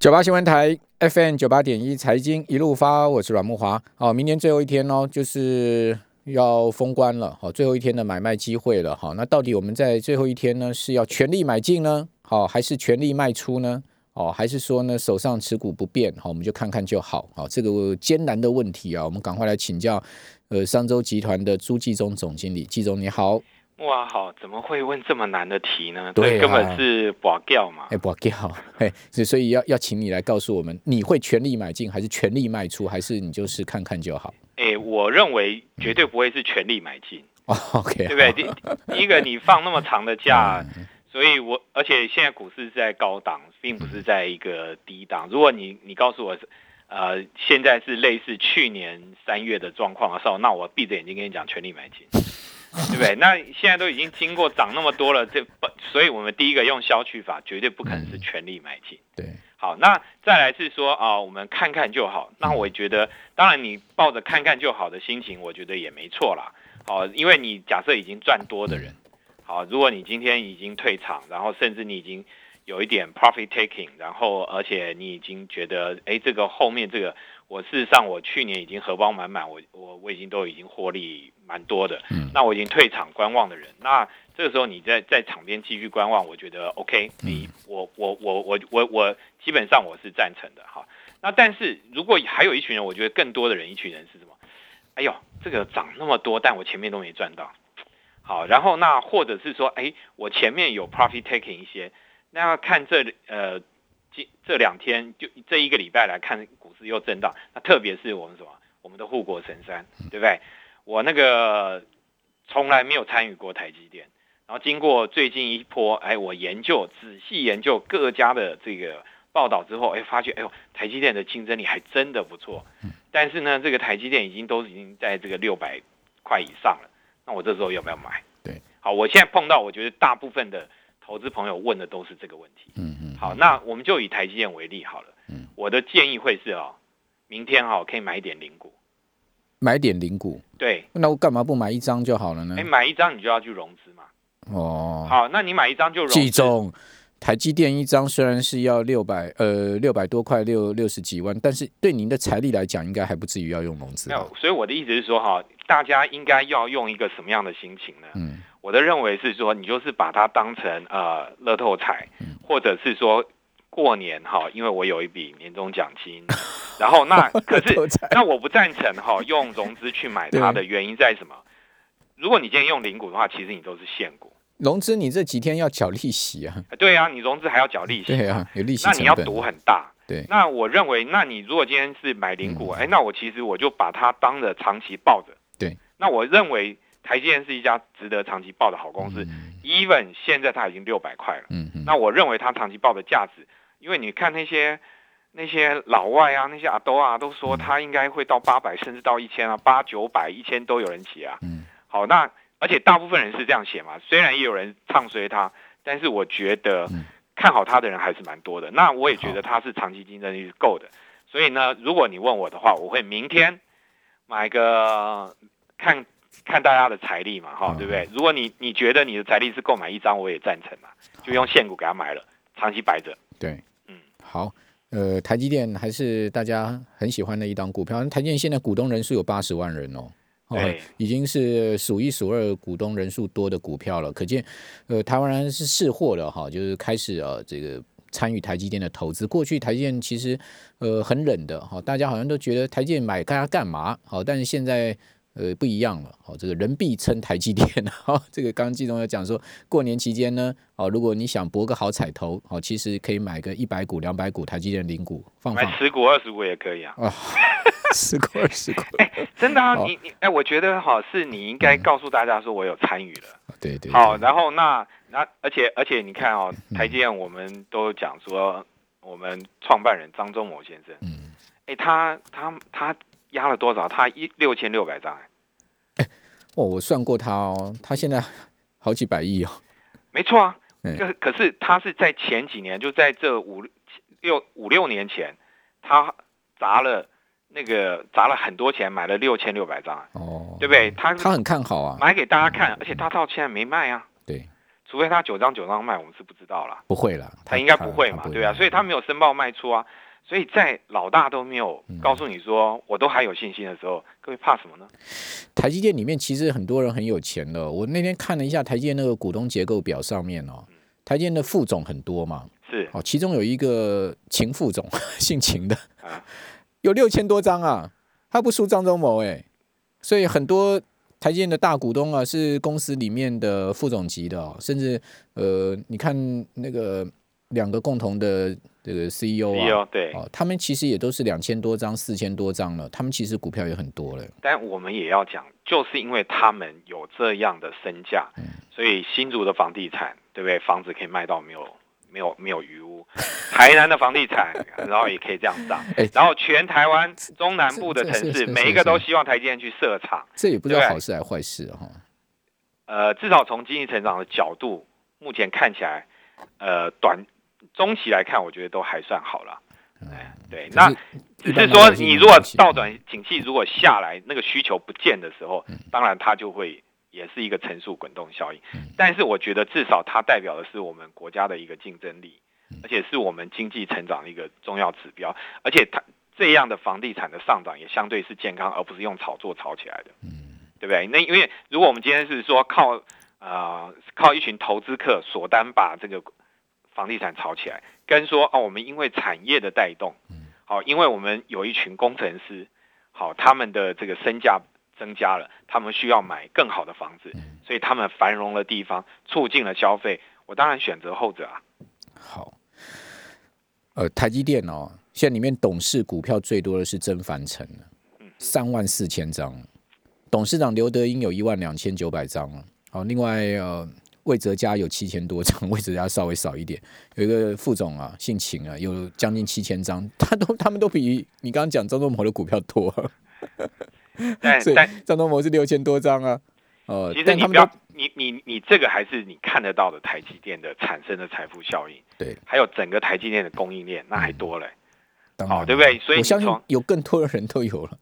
九八新闻台 FM 九八点一财经一路发，我是阮木华。好，明年最后一天哦，就是要封关了。好，最后一天的买卖机会了。好，那到底我们在最后一天呢，是要全力买进呢？好，还是全力卖出呢？哦，还是说呢，手上持股不变？好，我们就看看就好。好，这个艰难的问题啊，我们赶快来请教。呃，商周集团的朱继忠总经理，季总你好。哇，好，怎么会问这么难的题呢？对，根本是保掉嘛。哎，保掉，哎，所以要要请你来告诉我们，你会全力买进，还是全力卖出，还是你就是看看就好？哎，我认为绝对不会是全力买进。OK，对不对？第第一个，你放那么长的假，所以我而且现在股市是在高档，并不是在一个低档。如果你你告诉我，呃，现在是类似去年三月的状况的时候，那我闭着眼睛跟你讲，全力买进。对不对？那现在都已经经过涨那么多了，这不，所以我们第一个用消去法，绝对不可能是全力买进。对，好，那再来是说啊，我们看看就好。那我觉得，当然你抱着看看就好的心情，我觉得也没错啦。好，因为你假设已经赚多的人，好，如果你今天已经退场，然后甚至你已经有一点 profit taking，然后而且你已经觉得，哎，这个后面这个。我事实上，我去年已经荷包满满，我我我已经都已经获利蛮多的。嗯，那我已经退场观望的人，那这个时候你在在场边继续观望，我觉得 OK。你我我我我我我基本上我是赞成的哈。那但是如果还有一群人，我觉得更多的人，一群人是什么？哎呦，这个涨那么多，但我前面都没赚到。好，然后那或者是说，哎，我前面有 profit taking 一些，那要看这呃。这这两天就这一个礼拜来看，股市又震荡。那特别是我们什么，我们的护国神山，对不对？我那个从来没有参与过台积电，然后经过最近一波，哎，我研究仔细研究各家的这个报道之后，哎，发现哎呦，台积电的竞争力还真的不错。但是呢，这个台积电已经都已经在这个六百块以上了。那我这时候要不要买？对，好，我现在碰到，我觉得大部分的。投资朋友问的都是这个问题。嗯嗯。好，那我们就以台积电为例好了。嗯。我的建议会是哦，明天哈可以买一点零股。买点零股。对。那我干嘛不买一张就好了呢？哎，买一张你就要去融资嘛。哦。好，那你买一张就融资。集中。台积电一张虽然是要六百呃六百多块六六十几万，但是对您的财力来讲，应该还不至于要用融资。没有，所以我的意思是说哈，大家应该要用一个什么样的心情呢？嗯。我的认为是说，你就是把它当成呃乐透彩，或者是说过年哈，因为我有一笔年终奖金，然后那可是那我不赞成哈用融资去买它的原因在什么？如果你今天用零股的话，其实你都是现股。融资你这几天要缴利息啊？对啊，你融资还要缴利息，对啊，有利息那你要赌很大。对，那我认为，那你如果今天是买零股，哎，那我其实我就把它当着长期抱着。对，那我认为。台积电是一家值得长期报的好公司，even 现在它已经六百块了。嗯嗯，那我认为它长期报的价值，因为你看那些那些老外啊，那些阿多啊，都说它应该会到八百，甚至到一千啊，八九百、一千都有人写啊。嗯，好，那而且大部分人是这样写嘛，虽然也有人唱衰它，但是我觉得看好它的人还是蛮多的。那我也觉得它是长期竞争力是够的。所以呢，如果你问我的话，我会明天买个看。大家的财力嘛，哈，对不对？如果你你觉得你的财力是购买一张，我也赞成嘛，就用现股给他买了，长期摆着。对，嗯，好，呃，台积电还是大家很喜欢的一档股票。台积电现在股东人数有八十万人哦，对，已经是数一数二股东人数多的股票了。可见，呃，台湾人是识货的哈，就是开始呃这个参与台积电的投资。过去台积电其实呃很冷的哈，大家好像都觉得台积电买它干嘛？好，但是现在。呃，不一样了，好，这个人必称台积电，好，这个刚刚季总有讲说，过年期间呢，哦，如果你想博个好彩头，好，其实可以买个一百股、两百股台积电零股放放，买十股、二十股也可以啊，啊，十股、二十股，哎，真的啊，你你，哎，我觉得哈，是你应该告诉大家说我有参与了，对对，好，然后那那，而且而且你看哦，台积电我们都讲说，我们创办人张忠谋先生，嗯，哎，他他他。压了多少？他一六千六百张哎，哦，我算过他哦，他现在好几百亿哦。没错啊，可可是他是在前几年，就在这五六五六年前，他砸了那个砸了很多钱，买了六千六百张哦，对不对？他他很看好啊，买给大家看，而且他到现在没卖啊。对，除非他九张九张卖，我们是不知道啦。不会啦，他应该不会嘛，对啊，所以他没有申报卖出啊。所以在老大都没有告诉你说，我都还有信心的时候，各位怕什么呢？台积电里面其实很多人很有钱的。我那天看了一下台积电那个股东结构表上面哦，台积电的副总很多嘛，是哦，其中有一个秦副总，姓秦的，有六千多张啊，他不输张忠谋哎，所以很多台积电的大股东啊，是公司里面的副总级的，哦甚至呃，你看那个两个共同的。这个 CEO 啊，对，哦，他们其实也都是两千多张、四千多张了，他们其实股票也很多了。但我们也要讲，就是因为他们有这样的身价，所以新竹的房地产，对不对？房子可以卖到没有、没有、没有余屋。台南的房地产，然后也可以这样涨。然后全台湾中南部的城市，每一个都希望台积电去设厂。这也不知道好事还是坏事哈。呃，至少从经济成长的角度，目前看起来，呃，短。中期来看，我觉得都还算好了。哎，对，那只是说，你如果倒转景气，如果下来那个需求不见的时候，当然它就会也是一个乘数滚动效应。但是我觉得至少它代表的是我们国家的一个竞争力，而且是我们经济成长的一个重要指标。而且它这样的房地产的上涨也相对是健康，而不是用炒作炒起来的。嗯，对不对？那因为如果我们今天是说靠啊靠一群投资客锁单把这个。房地产炒起来，跟说哦，我们因为产业的带动，好，因为我们有一群工程师，好，他们的这个身价增加了，他们需要买更好的房子，所以他们繁荣的地方促进了消费，我当然选择后者啊。好，呃，台积电哦，现在里面董事股票最多的是曾凡成三万四千张，董事长刘德英有一万两千九百张。好，另外呃。魏哲家有七千多张，魏哲家稍微少一点。有一个副总啊，姓秦啊，有将近七千张，他都他们都比你刚刚讲张忠谋的股票多。但但张忠谋是六千多张啊。哦，其实你不要你你你这个还是你看得到的台积电的产生的财富效应。对，还有整个台积电的供应链，那还多嘞。好，对不对？所以我相信有更多的人都有了。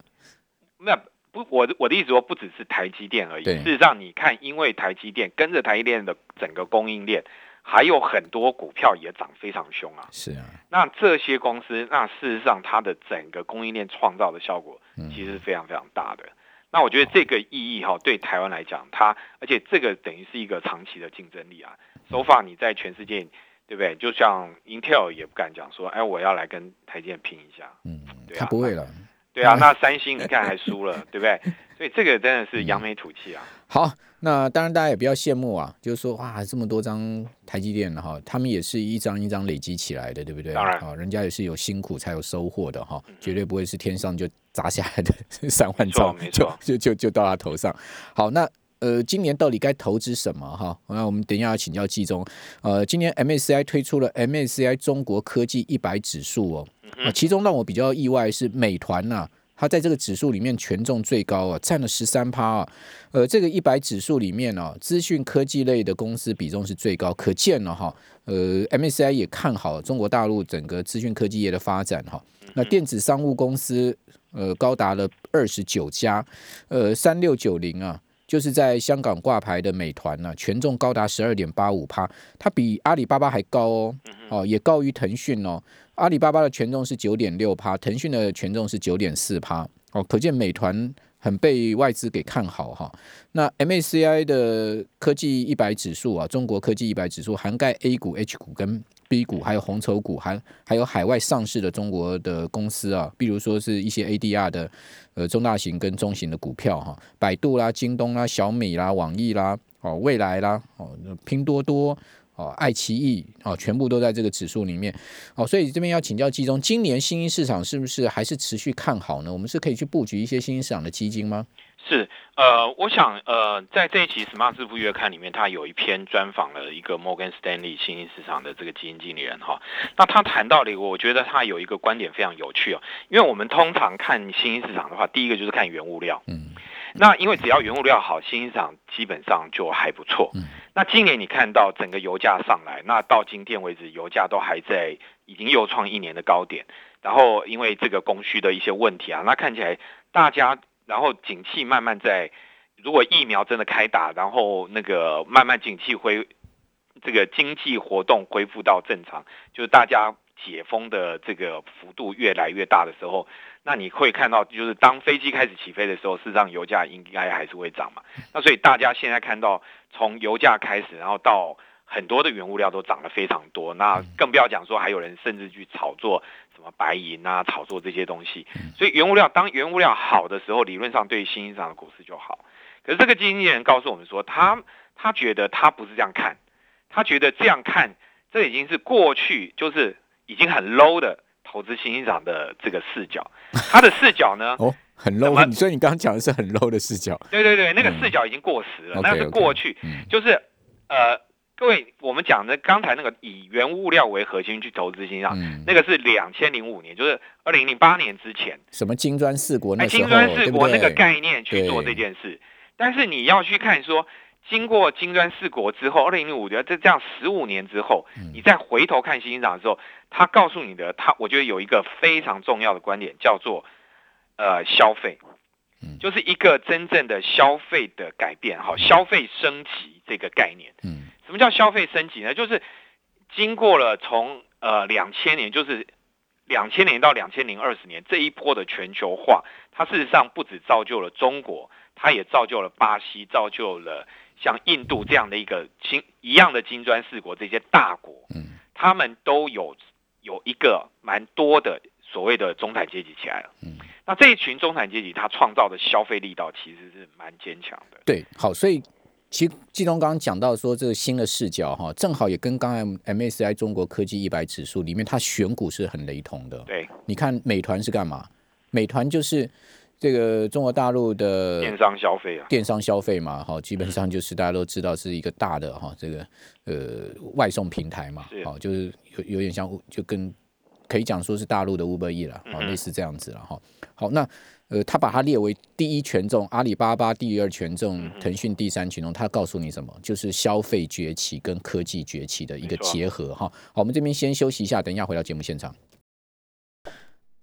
那。不，我的我的意思说，不只是台积电而已。事实上，你看，因为台积电跟着台积电的整个供应链，还有很多股票也涨非常凶啊。是啊。那这些公司，那事实上它的整个供应链创造的效果，其实是非常非常大的。那我觉得这个意义哈，对台湾来讲，它而且这个等于是一个长期的竞争力啊。So far，你在全世界，对不对？就像 Intel 也不敢讲说，哎，我要来跟台积电拼一下。嗯，对啊，不会了。对啊，那三星你看还输了，对不对？所以这个真的是扬眉吐气啊。好，那当然大家也不要羡慕啊，就是说哇，这么多张台积电哈，他们也是一张一张累积起来的，对不对？当然，啊，人家也是有辛苦才有收获的哈，绝对不会是天上就砸下来的 三万张，就就就就到他头上。好，那呃，今年到底该投资什么哈？那我们等一下要请教季中。呃，今年 MSCI 推出了 MSCI 中国科技一百指数哦。啊，其中让我比较意外是美团呐，它在这个指数里面权重最高啊，占了十三趴啊。呃，这个一百指数里面呢，资讯科技类的公司比重是最高，可见了哈。呃，MSCI 也看好中国大陆整个资讯科技业的发展哈。那电子商务公司呃高达了二十九家，呃，三六九零啊。就是在香港挂牌的美团呢，权重高达十二点八五趴，它比阿里巴巴还高哦，哦，也高于腾讯哦。阿里巴巴的权重是九点六趴，腾讯的权重是九点四趴，哦，可见美团很被外资给看好哈。那 MACI 的科技一百指数啊，中国科技一百指数涵盖 A 股、H 股跟。B 股还有红筹股，还还有海外上市的中国的公司啊，比如说是一些 ADR 的呃中大型跟中型的股票哈，百度啦、京东啦、小米啦、网易啦、哦未来啦、哦拼多多、哦爱奇艺哦，全部都在这个指数里面哦，所以这边要请教季中，今年新兴市场是不是还是持续看好呢？我们是可以去布局一些新兴市场的基金吗？是，呃，我想，呃，在这一期《Smart 致富月刊》里面，他有一篇专访了一个 Morgan Stanley 新兴市场的这个基金经理人哈。那他谈到了一个，我觉得他有一个观点非常有趣哦。因为我们通常看新兴市场的话，第一个就是看原物料，嗯，那因为只要原物料好，新兴市场基本上就还不错。嗯，那今年你看到整个油价上来，那到今天为止，油价都还在已经又创一年的高点。然后因为这个供需的一些问题啊，那看起来大家。然后景气慢慢在，如果疫苗真的开打，然后那个慢慢景气恢这个经济活动恢复到正常，就是大家解封的这个幅度越来越大的时候，那你会看到，就是当飞机开始起飞的时候，事实上油价应该还是会涨嘛。那所以大家现在看到从油价开始，然后到很多的原物料都涨了非常多，那更不要讲说还有人甚至去炒作什么白银啊，炒作这些东西。所以原物料当原物料好的时候，理论上对新兴市场的股市就好。可是这个经纪人告诉我们说，他他觉得他不是这样看，他觉得这样看，这已经是过去就是已经很 low 的投资新兴市场的这个视角。他的视角呢？哦，很 low。所以你刚刚讲的是很 low 的视角。对对对，那个视角已经过时了，那是过去，就是呃。各位，我们讲的刚才那个以原物料为核心去投资新上，那个是两千零五年，就是二零零八年之前。什么金砖四国那金砖四国那个概念去做这件事，但是你要去看说，经过金砖四国之后，二零零五年这这样十五年之后，你再回头看新兴涨的时候，他告诉你的，他我觉得有一个非常重要的观点，叫做呃消费，就是一个真正的消费的改变，好，消费升级这个概念，嗯。什么叫消费升级呢？就是经过了从呃两千年，就是两千年到两千零二十年这一波的全球化，它事实上不止造就了中国，它也造就了巴西，造就了像印度这样的一个金一样的金砖四国这些大国，嗯，他们都有有一个蛮多的所谓的中产阶级起来了，嗯，那这一群中产阶级他创造的消费力道其实是蛮坚强的，对，好，所以。其实季东刚刚讲到说这个新的视角哈，正好也跟刚才 MSCI 中国科技一百指数里面它选股是很雷同的。对，你看美团是干嘛？美团就是这个中国大陆的电商消费啊，电商消费嘛，哈，基本上就是大家都知道是一个大的哈，这个呃外送平台嘛，好，就是有有点像就跟可以讲说是大陆的 Uber E 了，好，类似这样子了哈。好，那。呃，他把它列为第一权重，阿里巴巴第二权重，腾讯第三权重。他告诉你什么？就是消费崛起跟科技崛起的一个结合哈。好，我们这边先休息一下，等一下回到节目现场。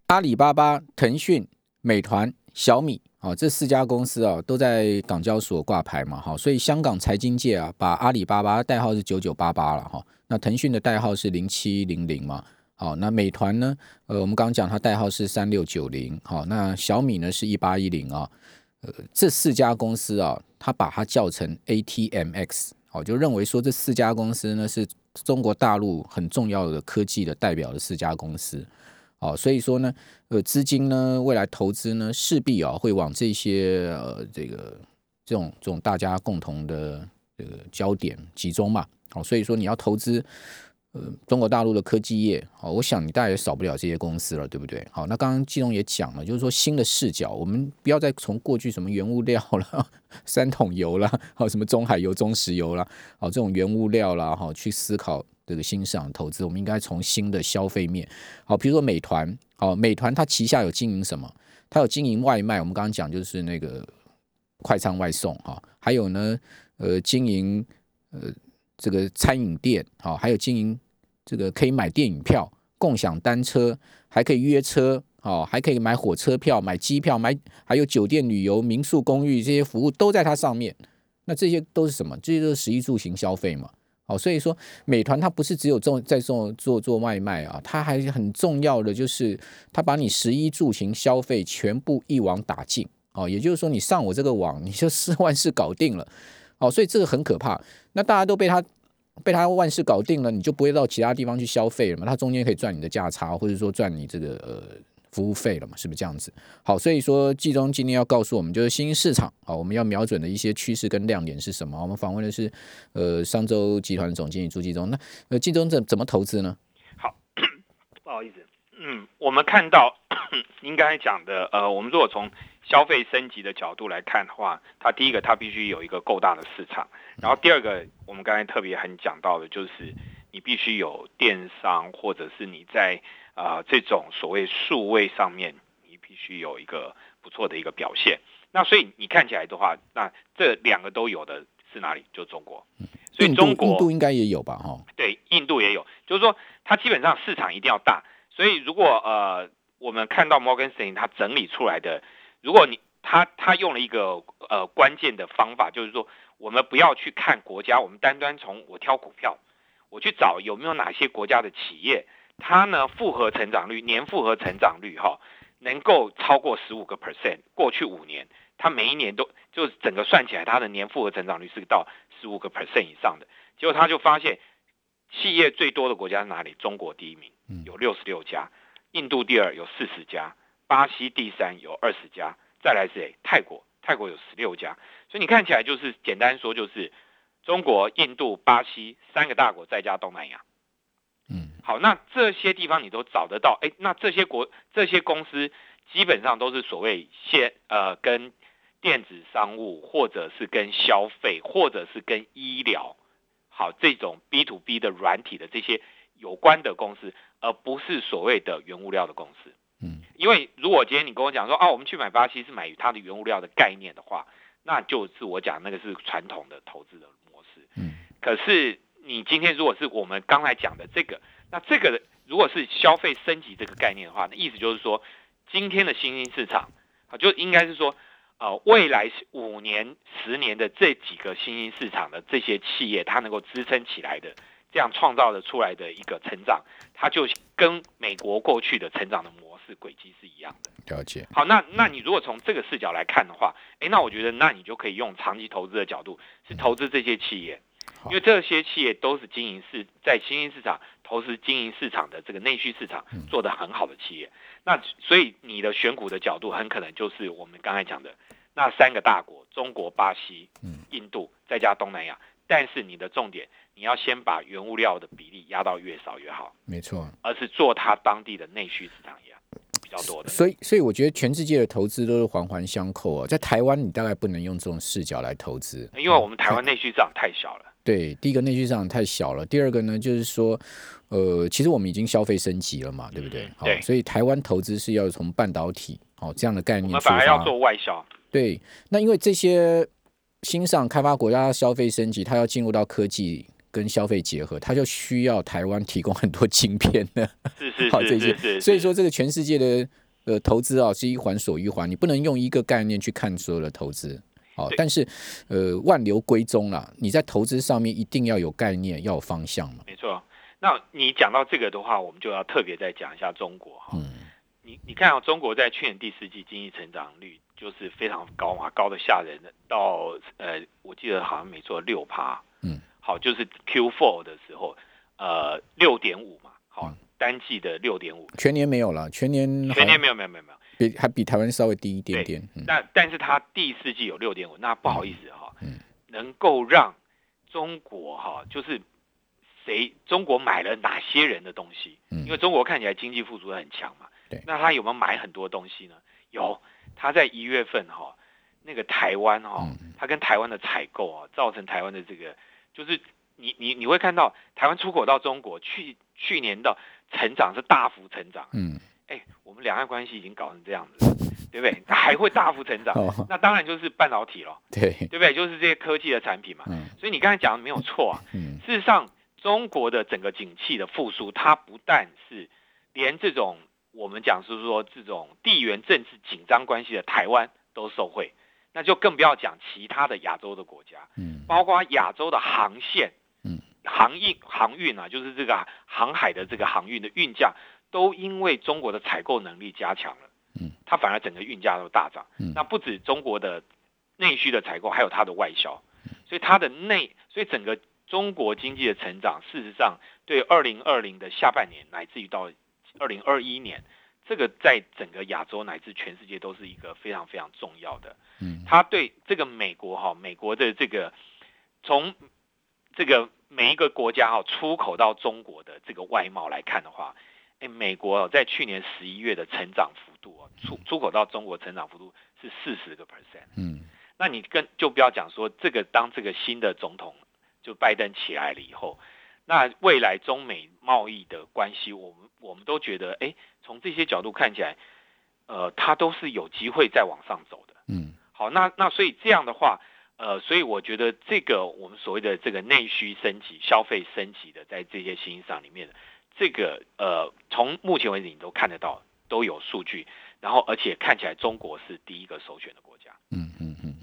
阿里巴巴、腾讯、美团、小米啊，这四家公司啊，都在港交所挂牌嘛，哈，所以香港财经界啊，把阿里巴巴代号是九九八八了哈，那腾讯的代号是零七零零嘛。好，那美团呢？呃，我们刚刚讲它代号是三六九零。好，那小米呢是一八一零啊。呃，这四家公司啊，它把它叫成 ATMX。好，就认为说这四家公司呢是中国大陆很重要的科技的代表的四家公司。好，所以说呢，呃，资金呢未来投资呢势必啊会往这些呃这个这种这种大家共同的这个焦点集中嘛。好，所以说你要投资。呃，中国大陆的科技业，好，我想你大概也少不了这些公司了，对不对？好，那刚刚季东也讲了，就是说新的视角，我们不要再从过去什么原物料了、三桶油啦，好，什么中海油、中石油啦，好，这种原物料啦，哈，去思考这个新市场投资，我们应该从新的消费面，好，比如说美团，好，美团它旗下有经营什么？它有经营外卖，我们刚刚讲就是那个快餐外送，哈，还有呢，呃，经营呃这个餐饮店，好，还有经营。这个可以买电影票、共享单车，还可以约车，哦，还可以买火车票、买机票、买还有酒店、旅游、民宿、公寓这些服务都在它上面。那这些都是什么？这些都是食衣住行消费嘛。哦，所以说美团它不是只有做在做做做外卖啊，它还很重要的就是它把你食衣住行消费全部一网打尽。哦，也就是说你上我这个网，你就四万事搞定了。哦，所以这个很可怕。那大家都被它。被他万事搞定了，你就不会到其他地方去消费了嘛？他中间可以赚你的价差，或者说赚你这个呃服务费了嘛？是不是这样子？好，所以说季中今天要告诉我们，就是新市场啊，我们要瞄准的一些趋势跟亮点是什么？我们访问的是呃商周集团总经理朱季中。那呃季中怎怎么投资呢？好，不好意思，嗯，我们看到应该讲的呃，我们如果从消费升级的角度来看的话，它第一个它必须有一个够大的市场，然后第二个我们刚才特别很讲到的就是你必须有电商或者是你在啊这种所谓数位上面你必须有一个不错的一个表现。那所以你看起来的话，那这两个都有的是哪里？就中国。所以中国印度应该也有吧？哈，对，印度也有，就是说它基本上市场一定要大。所以如果呃我们看到 Morgan Stanley 它整理出来的。如果你他他用了一个呃关键的方法，就是说我们不要去看国家，我们单单从我挑股票，我去找有没有哪些国家的企业，它呢复合成长率年复合成长率哈，能够超过十五个 percent，过去五年它每一年都就整个算起来，它的年复合成长率是到十五个 percent 以上的。结果他就发现，企业最多的国家是哪里？中国第一名，有六十六家；印度第二有四十家；巴西第三有二十家；再来是谁？泰国，泰国有十六家。所以你看起来就是简单说就是中国、印度、巴西三个大国再加东南亚。嗯，好，那这些地方你都找得到，哎，那这些国这些公司基本上都是所谓现呃跟电子商务或者是跟消费或者是跟医疗。好，这种 B to B 的软体的这些有关的公司，而不是所谓的原物料的公司。嗯，因为如果今天你跟我讲说，哦，我们去买巴西是买它的原物料的概念的话，那就是我讲那个是传统的投资的模式。嗯，可是你今天如果是我们刚才讲的这个，那这个如果是消费升级这个概念的话，那意思就是说，今天的新兴市场，啊，就应该是说。呃，未来五年、十年的这几个新兴市场的这些企业，它能够支撑起来的，这样创造的出来的一个成长，它就跟美国过去的成长的模式轨迹是一样的。了解。好，那那你如果从这个视角来看的话，哎，那我觉得那你就可以用长期投资的角度，是投资这些企业。因为这些企业都是经营市在新兴市场投资经营市场的这个内需市场做得很好的企业，那所以你的选股的角度很可能就是我们刚才讲的那三个大国：中国、巴西、印度，再加东南亚。但是你的重点，你要先把原物料的比例压到越少越好，没错，而是做它当地的内需市场一样比较多的。所以，所以我觉得全世界的投资都是环环相扣啊。在台湾，你大概不能用这种视角来投资，因为我们台湾内需市场太小了。对，第一个内需市场太小了，第二个呢，就是说，呃，其实我们已经消费升级了嘛，对不对？好，所以台湾投资是要从半导体，哦这样的概念出发。反而要做外销。对，那因为这些新上开发国家消费升级，它要进入到科技跟消费结合，它就需要台湾提供很多晶片的。是 是好这些，所以说这个全世界的呃投资啊，是一环锁一环，你不能用一个概念去看所有的投资。好，但是，呃，万流归宗啦，你在投资上面一定要有概念，要有方向嘛。没错。那你讲到这个的话，我们就要特别再讲一下中国哈。嗯。你你看啊，中国在去年第四季经济成长率就是非常高嘛，高的吓人的，到呃，我记得好像没错六趴。嗯。好，就是 Q4 的时候，呃，六点五嘛。好，单季的六点五。全年没有了，全年。全年没有没有没有没有。比还比台湾稍微低一点点，但但是它第四季有六点五，那不好意思哈，嗯能够让中国哈，就是谁中国买了哪些人的东西？嗯因为中国看起来经济复苏很强嘛，对那他有没有买很多东西呢？有，他在一月份哈，那个台湾哈，他跟台湾的采购啊，造成台湾的这个，就是你你你会看到台湾出口到中国去去年的成长是大幅成长，嗯。哎，我们两岸关系已经搞成这样子，对不对？它 还会大幅成长，那当然就是半导体了，对对不对？就是这些科技的产品嘛。所以你刚才讲的没有错啊。事实上，中国的整个景气的复苏，它不但是连这种我们讲是说这种地缘政治紧张关系的台湾都受惠，那就更不要讲其他的亚洲的国家，嗯，包括亚洲的航线，嗯，航运航运啊，就是这个航海的这个航运的运价。都因为中国的采购能力加强了，嗯，它反而整个运价都大涨，嗯，那不止中国的内需的采购，还有它的外销，所以它的内，所以整个中国经济的成长，事实上对二零二零的下半年，乃至于到二零二一年，这个在整个亚洲乃至全世界都是一个非常非常重要的，嗯，它对这个美国哈，美国的这个从这个每一个国家哈出口到中国的这个外贸来看的话。哎，美国在去年十一月的成长幅度哦，出出口到中国成长幅度是四十个 percent。嗯，那你跟就不要讲说这个，当这个新的总统就拜登起来了以后，那未来中美贸易的关系，我们我们都觉得，哎，从这些角度看起来，呃，它都是有机会再往上走的。嗯，好，那那所以这样的话，呃，所以我觉得这个我们所谓的这个内需升级、消费升级的，在这些新兴市场里面。这个呃，从目前为止你都看得到，都有数据，然后而且看起来中国是第一个首选的国家。嗯嗯嗯，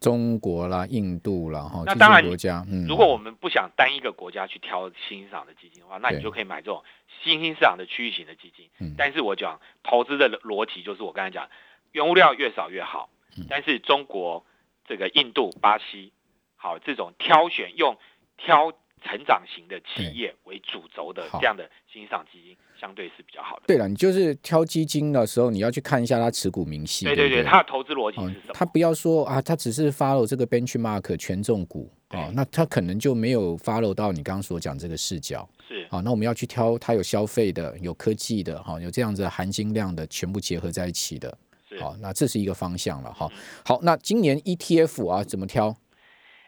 中国啦、印度啦，哈，这那当然些国家，嗯，如果我们不想单一个国家去挑新兴市场的基金的话，那你就可以买这种新兴市场的区域型的基金。嗯但是我讲投资的逻辑就是我刚才讲，原物料越少越好嗯。但是中国、这个印度、巴西，好这种挑选用挑成长型的企业为主轴的好这样的新赏基金，相对是比较好的。对了，你就是挑基金的时候，你要去看一下它持股明细，对对对，对对，它的投资逻辑哦是什么？他不要说啊，它只是 follow 这个 benchmark 权重股哦，那它可能就没有 follow 到你刚刚所讲这个视角。是好，那我们要去挑它有消费的、有科技的，哈，有这样子含金量的，全部结合在一起的。是。好，那这是一个方向了哈嗯。好，那今年 ETF 啊怎么挑？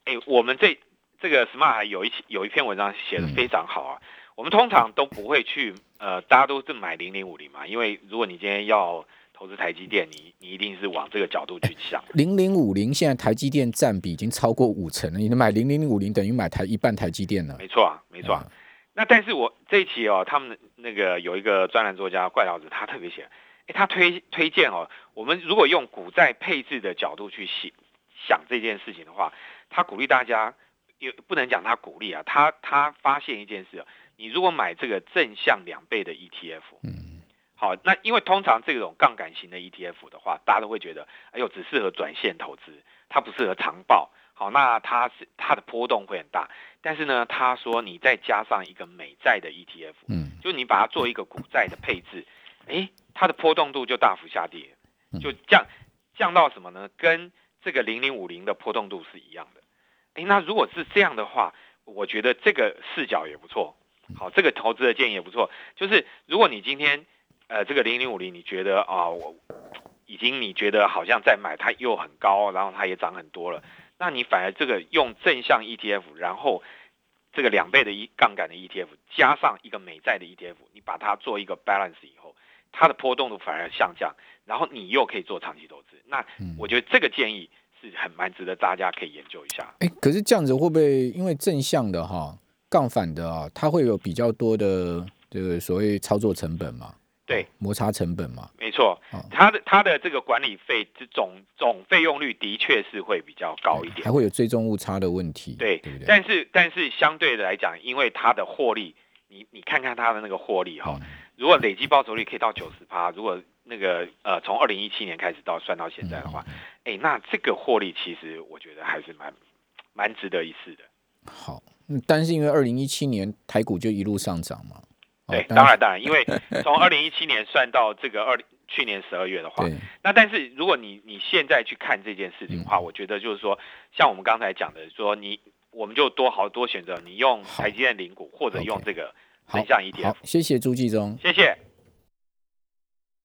哎，我们这这个 Smart 还有一期有一篇文章写的嗯非常好啊。我们通常都不会去，呃，大家都是买零零五零嘛，因为如果你今天要投资台积电，你你一定是往这个角度去想。零零五零现在台积电占比已经超过五成了，你买零零五零等于买台一半台积电了。没错啊，没错啊。那但是我这一期哦，他们那个有一个专栏作家怪老子，他特别写，哎，他推推荐哦，我们如果用股债配置的角度去想想这件事情的话，他鼓励大家，也不能讲他鼓励啊，他他发现一件事啊，你如果买这个正向两倍的 ETF，嗯，好，那因为通常这种杠杆型的 ETF 的话，大家都会觉得，哎呦，只适合短线投资，它不适合长报。好，那它是它的波动会很大，但是呢，他说你再加上一个美债的 ETF，嗯，就你把它做一个股债的配置，哎，它的波动度就大幅下跌，就降降到什么呢？跟这个零零五零的波动度是一样的。哎，那如果是这样的话，我觉得这个视角也不错。好，这个投资的建议也不错。就是如果你今天呃这个零零五零，你觉得啊、我已经你觉得好像在买它又很高，然后它也涨很多了，那你反而这个用正向 ETF，然后这个两倍的一杠杆的 ETF 加上一个美债的 ETF，你把它做一个 balance 以后，它的波动度反而下降，然后你又可以做长期投资。那嗯我觉得这个建议是很蛮值得大家可以研究一下。哎，可是这样子会不会因为正向的哈，杠反的啊，它会有比较多的这个所谓操作成本嘛？对，摩擦成本嘛？没错哦，它的它的这个管理费这总总费用率的确是会比较高一点还。会有追踪误差的问题，对，对不对？但是但是相对的来讲，因为它的获利，你你看看它的那个获利哈、嗯如果累计报酬率可以到九十趴，如果那个呃从二零一七年开始到算到现在的嗯话，哎、那这个获利其实我觉得还是蛮蛮值得一试的。好，嗯但是因为二零一七年台股就一路上涨嘛，哦对，当然当然，因为 从二零一七年算到这个二去年十二月的话，那但是如果你你现在去看这件事情的嗯话，我觉得就是说，像我们刚才讲的，说你我们就多好多选择，你用台积电零股或者用这个好正向 ETF 好。，谢谢朱继忠。谢谢。